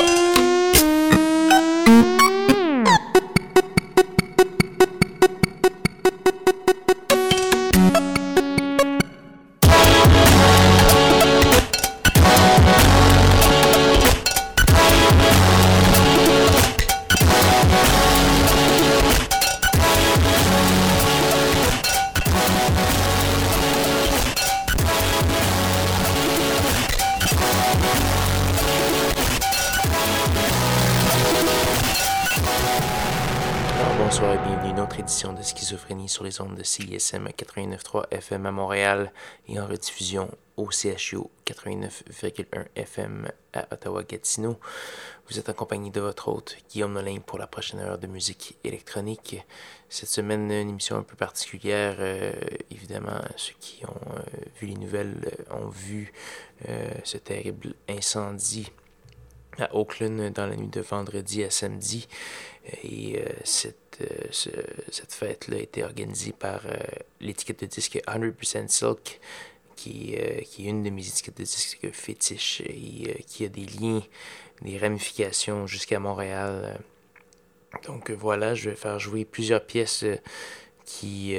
sur CISM 89.3 FM à Montréal et en rediffusion au CHU 89.1 FM à Ottawa-Gatineau. Vous êtes accompagné de votre hôte Guillaume Nolin pour la prochaine heure de musique électronique. Cette semaine, une émission un peu particulière. Euh, évidemment, ceux qui ont euh, vu les nouvelles euh, ont vu ce terrible incendie à Oakland dans la nuit de vendredi à samedi. Et cette cette fête-là a été organisée par euh, l'étiquette de disque 100% Silk, qui, euh, qui, est une de mes étiquettes de disque fétiche et euh, qui a des liens, des ramifications jusqu'à Montréal. Donc voilà, je vais faire jouer plusieurs pièces qui,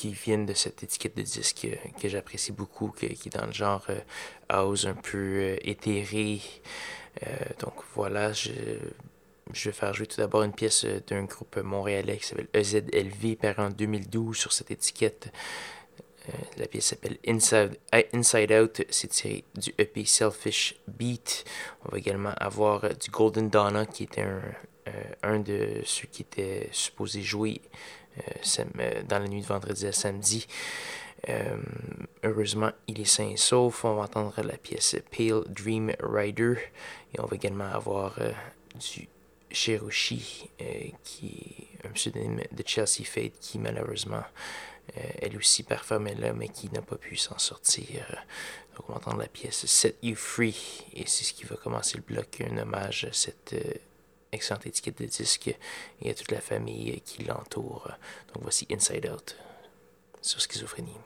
qui viennent de cette étiquette de disque que j'apprécie beaucoup, qui est dans le genre house un peu éthéré. donc voilà, je vais faire jouer tout d'abord une pièce euh, d'un groupe montréalais qui s'appelle EZLV, paru en 2012 sur cette étiquette. Euh, la pièce s'appelle Inside, Inside Out, c'est tiré du EP Selfish Beat. On va également avoir euh, du Golden Donna, qui était un, un de ceux qui étaient supposés jouer dans la nuit de vendredi à samedi. heureusement, il est sain et sauf. On va entendre la pièce Pale Dream Rider. Et on va également avoir du Shiroshi, euh, qui est un pseudonyme de Chelsea Fate, qui malheureusement, euh, elle aussi performait là, mais qui n'a pas pu s'en sortir. Donc on va entendre la pièce Set You Free, et c'est ce qui va commencer le bloc, un hommage à cette euh, excellente étiquette de disque et à toute la famille qui l'entoure. Donc voici Inside Out sur schizophrénie.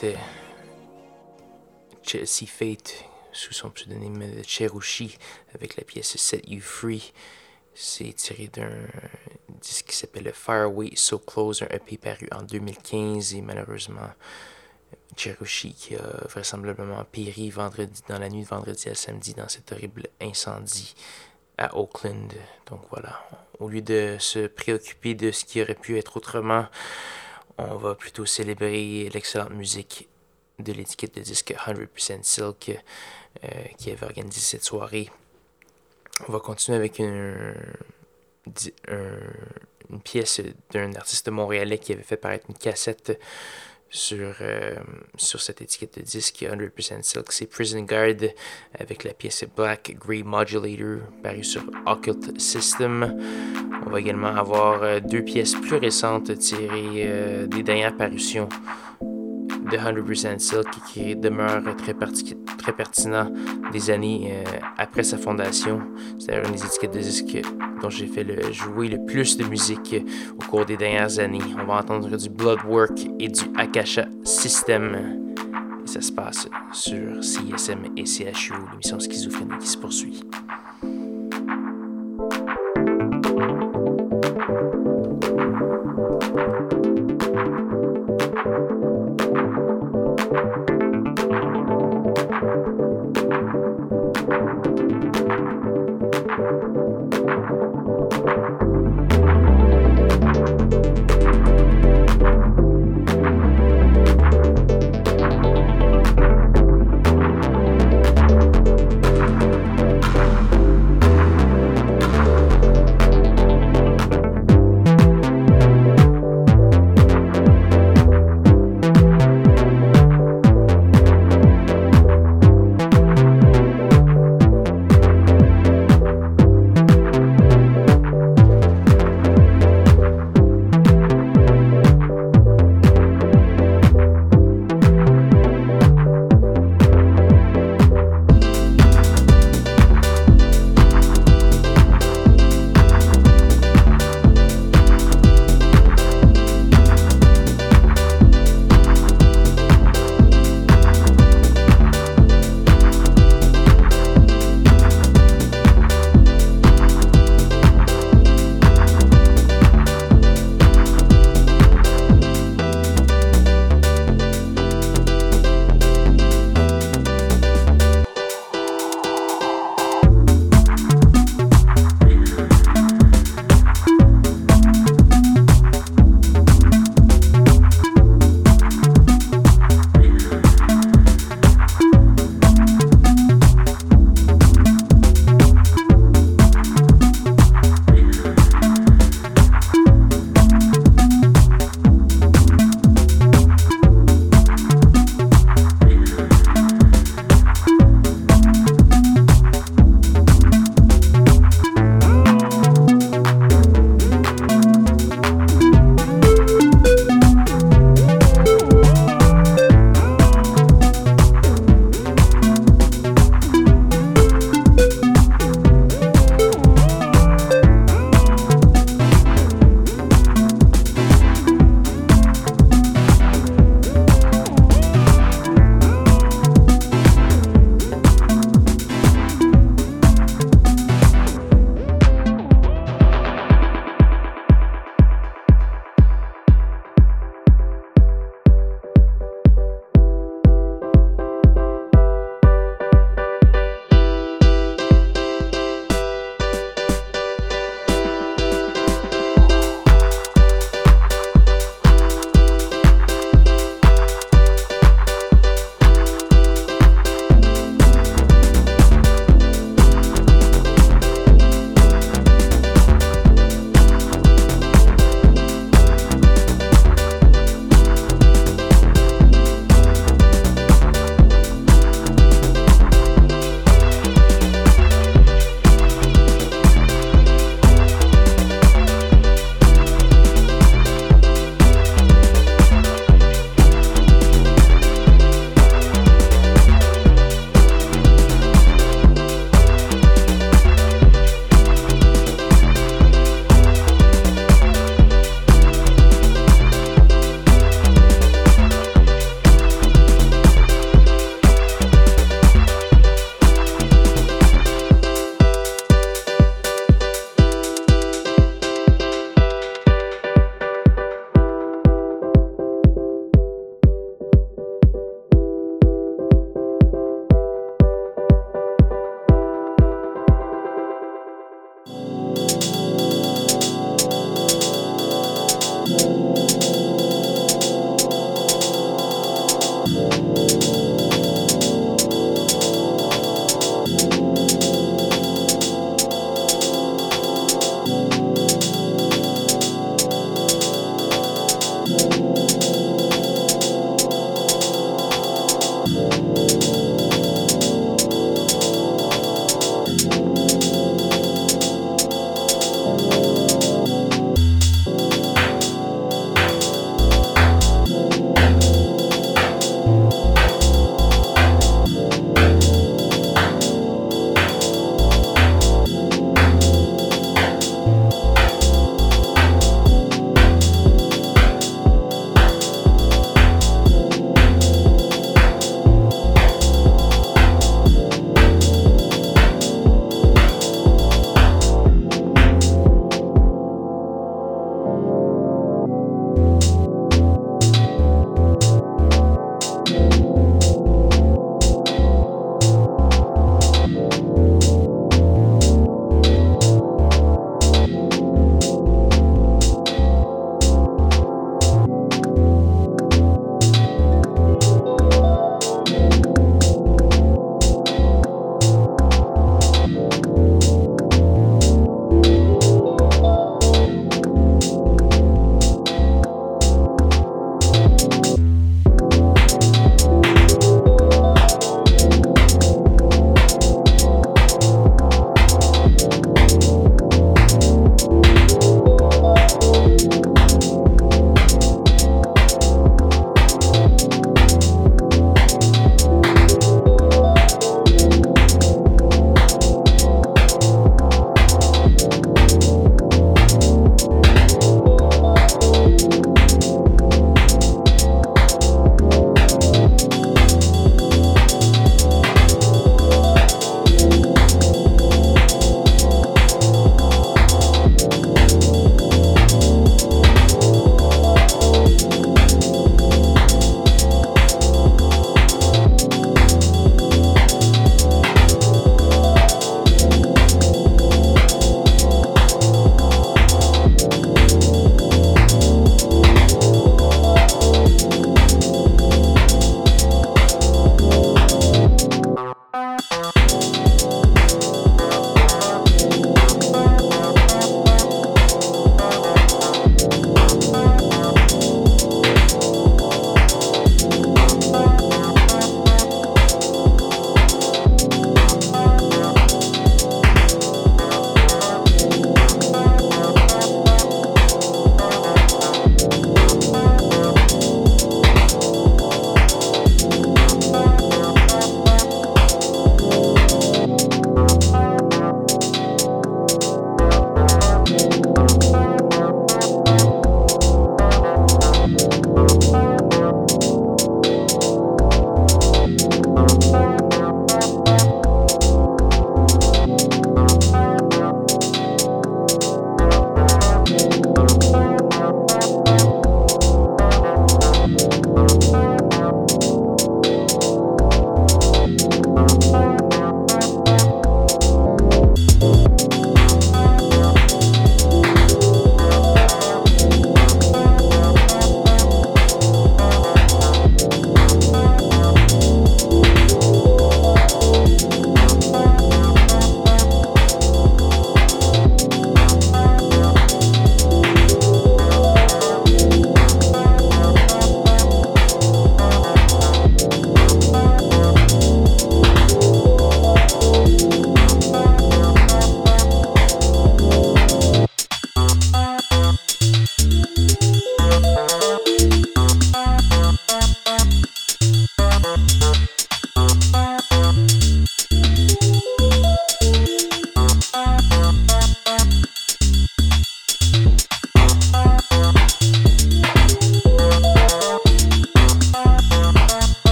C'était Chelsea Fate sous son pseudonyme de Cherushi avec la pièce Set You Free. C'est tiré d'un disque qui s'appelle Fireway So Close, un EP paru en 2015 et malheureusement Cherushi qui a vraisemblablement péri vendredi, dans la nuit de vendredi à samedi dans cet horrible incendie à Oakland. Donc voilà, au lieu de se préoccuper de ce qui aurait pu être autrement, on va plutôt célébrer l'excellente musique de l'étiquette de disque 100% Silk euh, qui avait organisé cette soirée. On va continuer avec une, une pièce d'un artiste montréalais qui avait fait paraître une cassette sur, euh, sur cette étiquette de disque 100% Silk. C'est Prison Guard avec la pièce Black Grey Modulator parue sur Occult System. On va également avoir euh, deux pièces plus récentes tirées euh, des dernières parutions de 100% Silk qui demeure très, pertinent des années euh, après sa fondation. C'est une des étiquettes de disques dont j'ai fait jouer le plus de musique au cours des dernières années. On va entendre du Bloodwork et du Akasha System. Ça se passe sur CSM et CHU, l'émission schizophrénie qui se poursuit. thank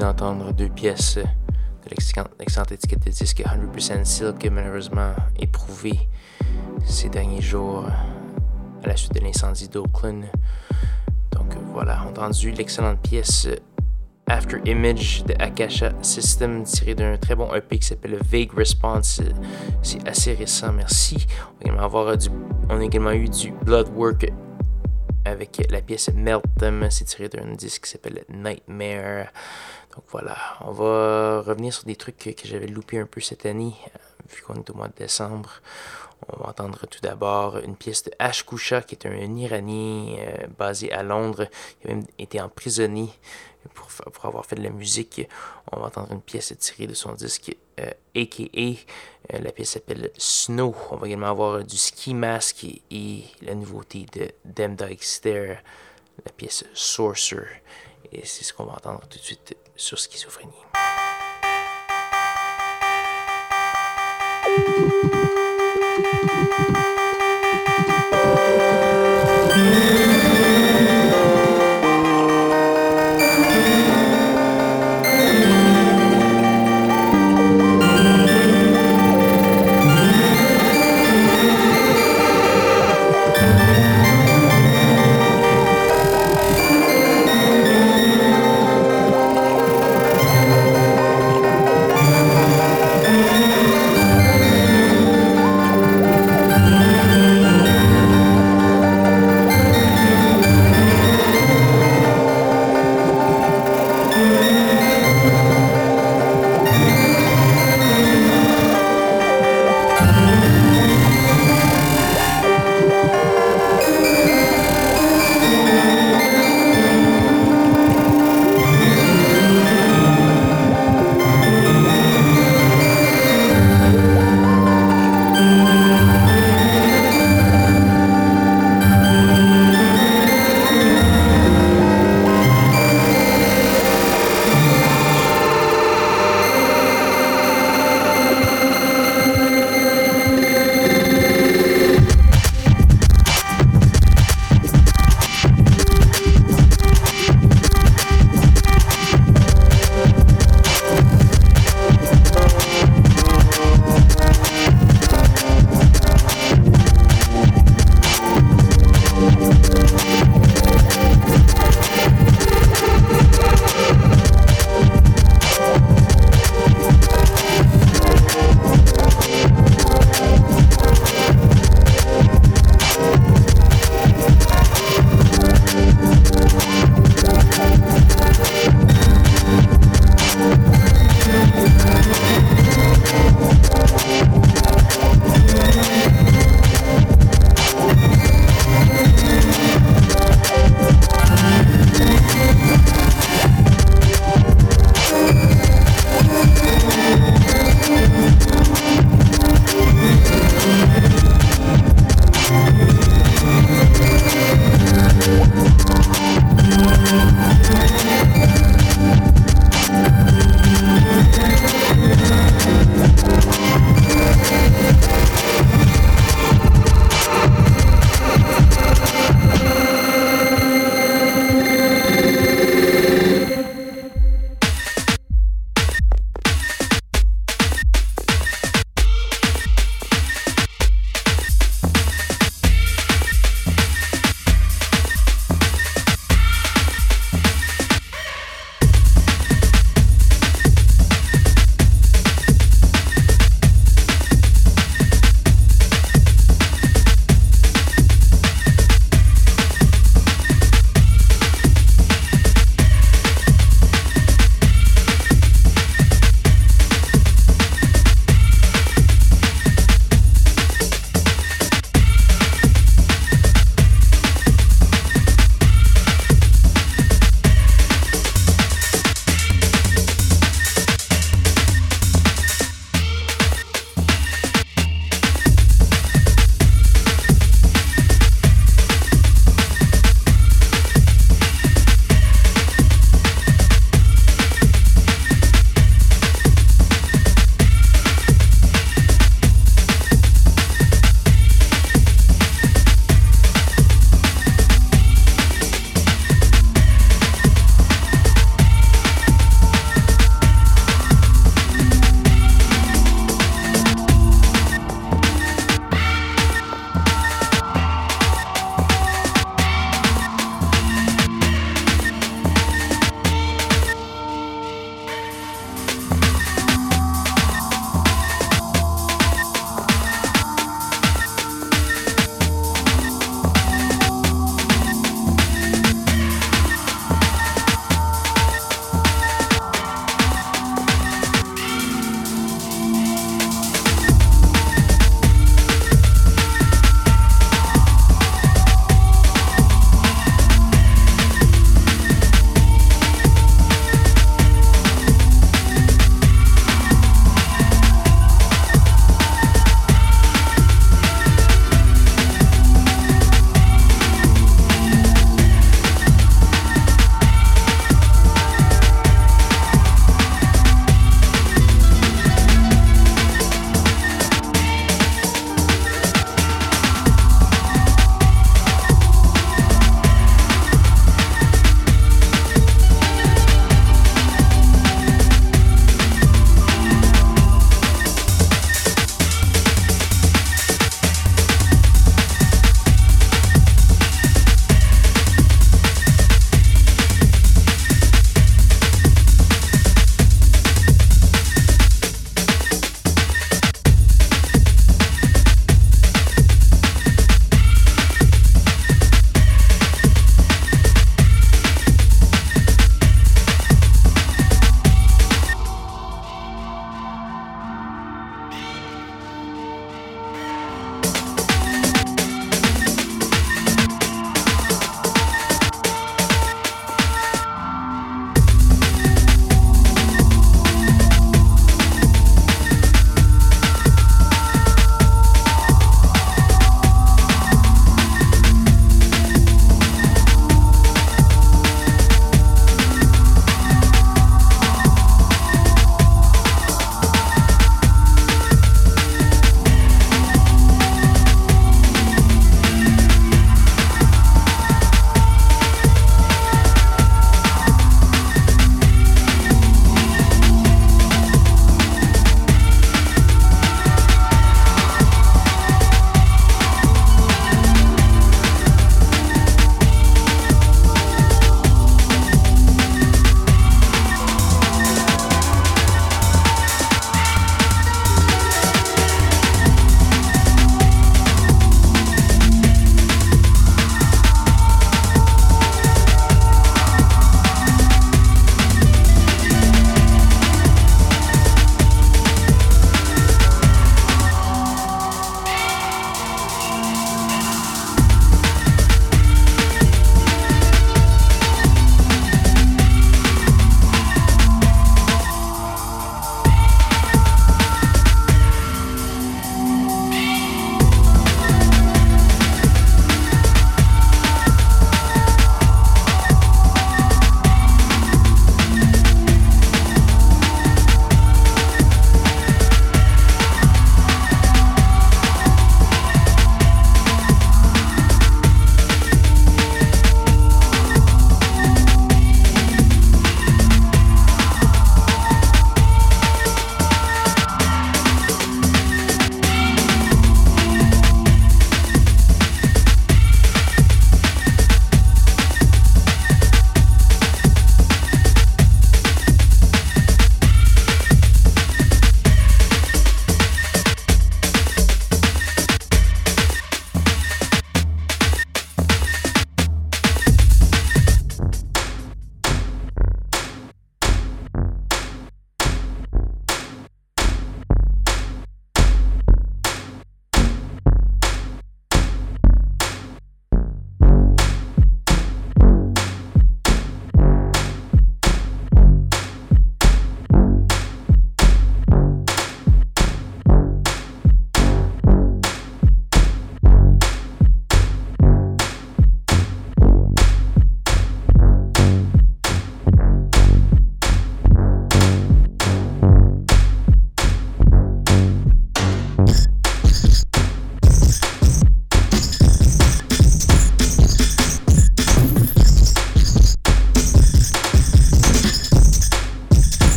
d'entendre deux pièces de l'excellente étiquette de disque 100% Silk, malheureusement éprouvée ces derniers jours à la suite de l'incendie d'Oakland. Donc voilà, entendu l'excellente pièce After Image de Akasha System tiré d'un très bon EP qui s'appelle Vague Response. C'est assez récent, merci. On a également, avoir du, on a également eu du Bloodwork avec la pièce Meltem. C'est tiré d'un disque qui s'appelle Nightmare. Donc voilà, on va revenir sur des trucs que, j'avais loupé un peu cette année, euh, vu qu'on est au mois de décembre. On va entendre tout d'abord une pièce de Ash Kusha, qui est un Iranien euh, basé à Londres. Il a même été emprisonné pour, avoir fait de la musique. On va entendre une pièce tirée de son disque AKA. Euh, la pièce s'appelle Snow. On va également avoir du Ski Mask et, la nouveauté de Dem Stare, la pièce Sorcerer. Et c'est ce qu'on va entendre tout de suite sur schizophrénie.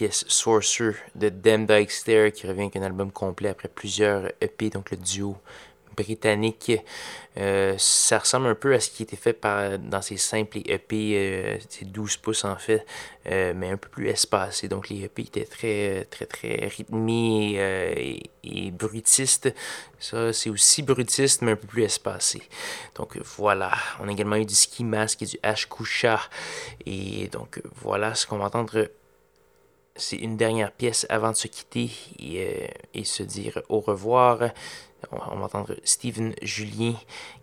Pièce Sorcerer de Dem Dykester qui revient avec un album complet après plusieurs EP, donc le duo britannique. Euh, ça ressemble un peu à ce qui était fait par, dans ces simples EP, euh, 12 pouces en fait, euh, mais un peu plus espacé. Donc les EP étaient très, très, très rythmés euh, et, brutistes. Ça, c'est aussi brutiste, mais un peu plus espacé. Donc voilà, on a également eu du Ski Mask et du Ash Kusha. Et donc voilà ce qu'on va entendre c'est une dernière pièce avant de se quitter et, et, se dire au revoir. On va entendre Steven Julien,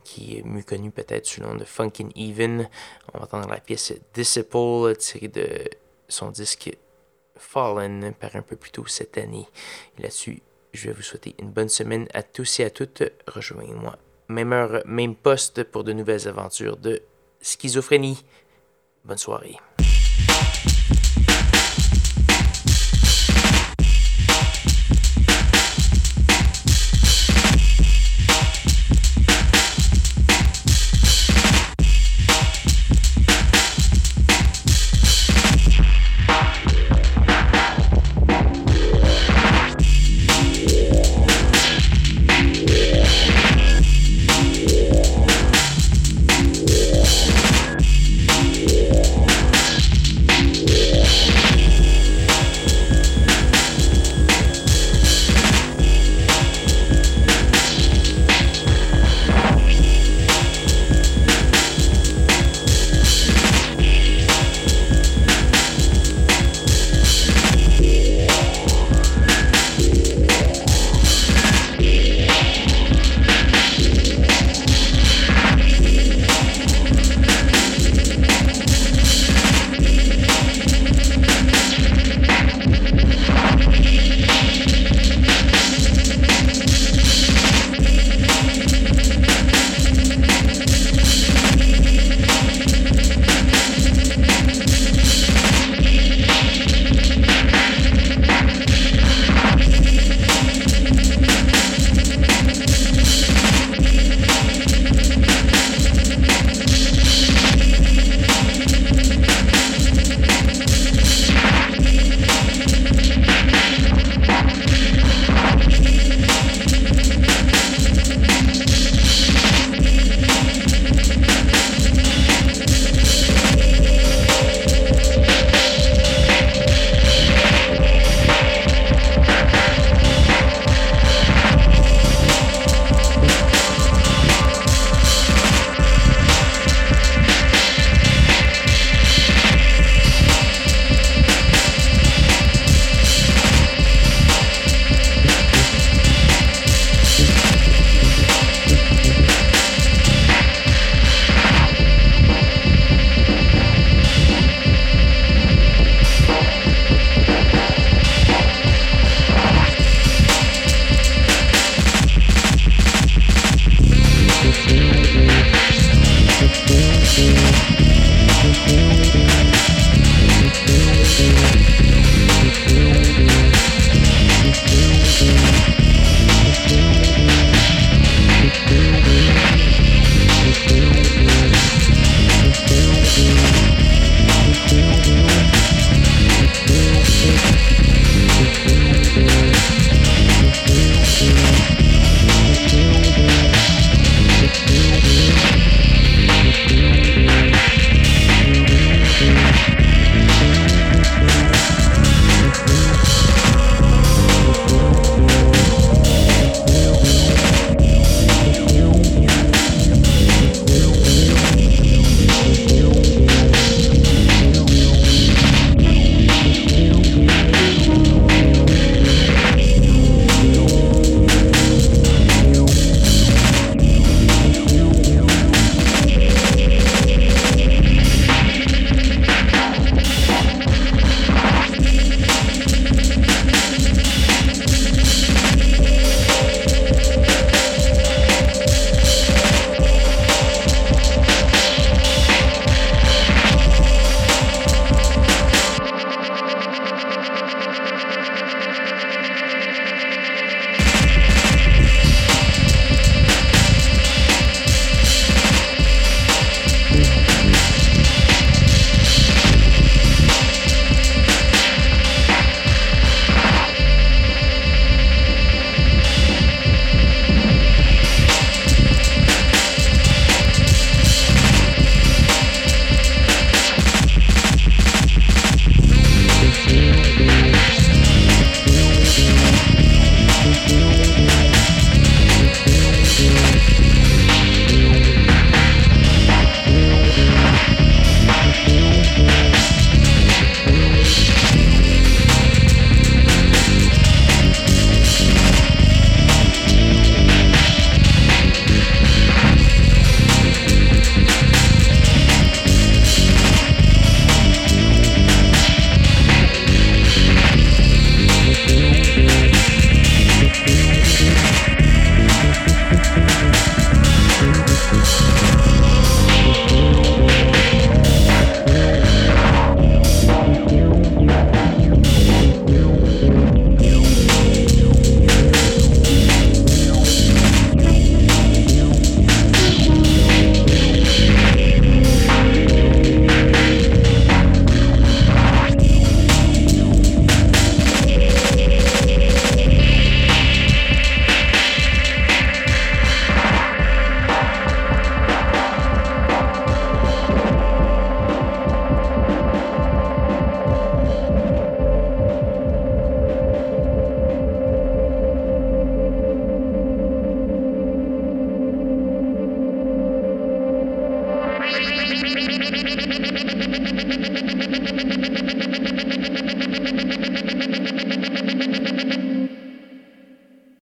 qui est mieux connu peut-être sous le nom de Funkin' Even. On va entendre la pièce Disciple, tirée de son disque Fallen, par un peu plus tôt cette année. Et là-dessus, je vais vous souhaiter une bonne semaine à tous et à toutes. Rejoignez-moi, même heure, même poste pour de nouvelles aventures de schizophrénie. Bonne soirée.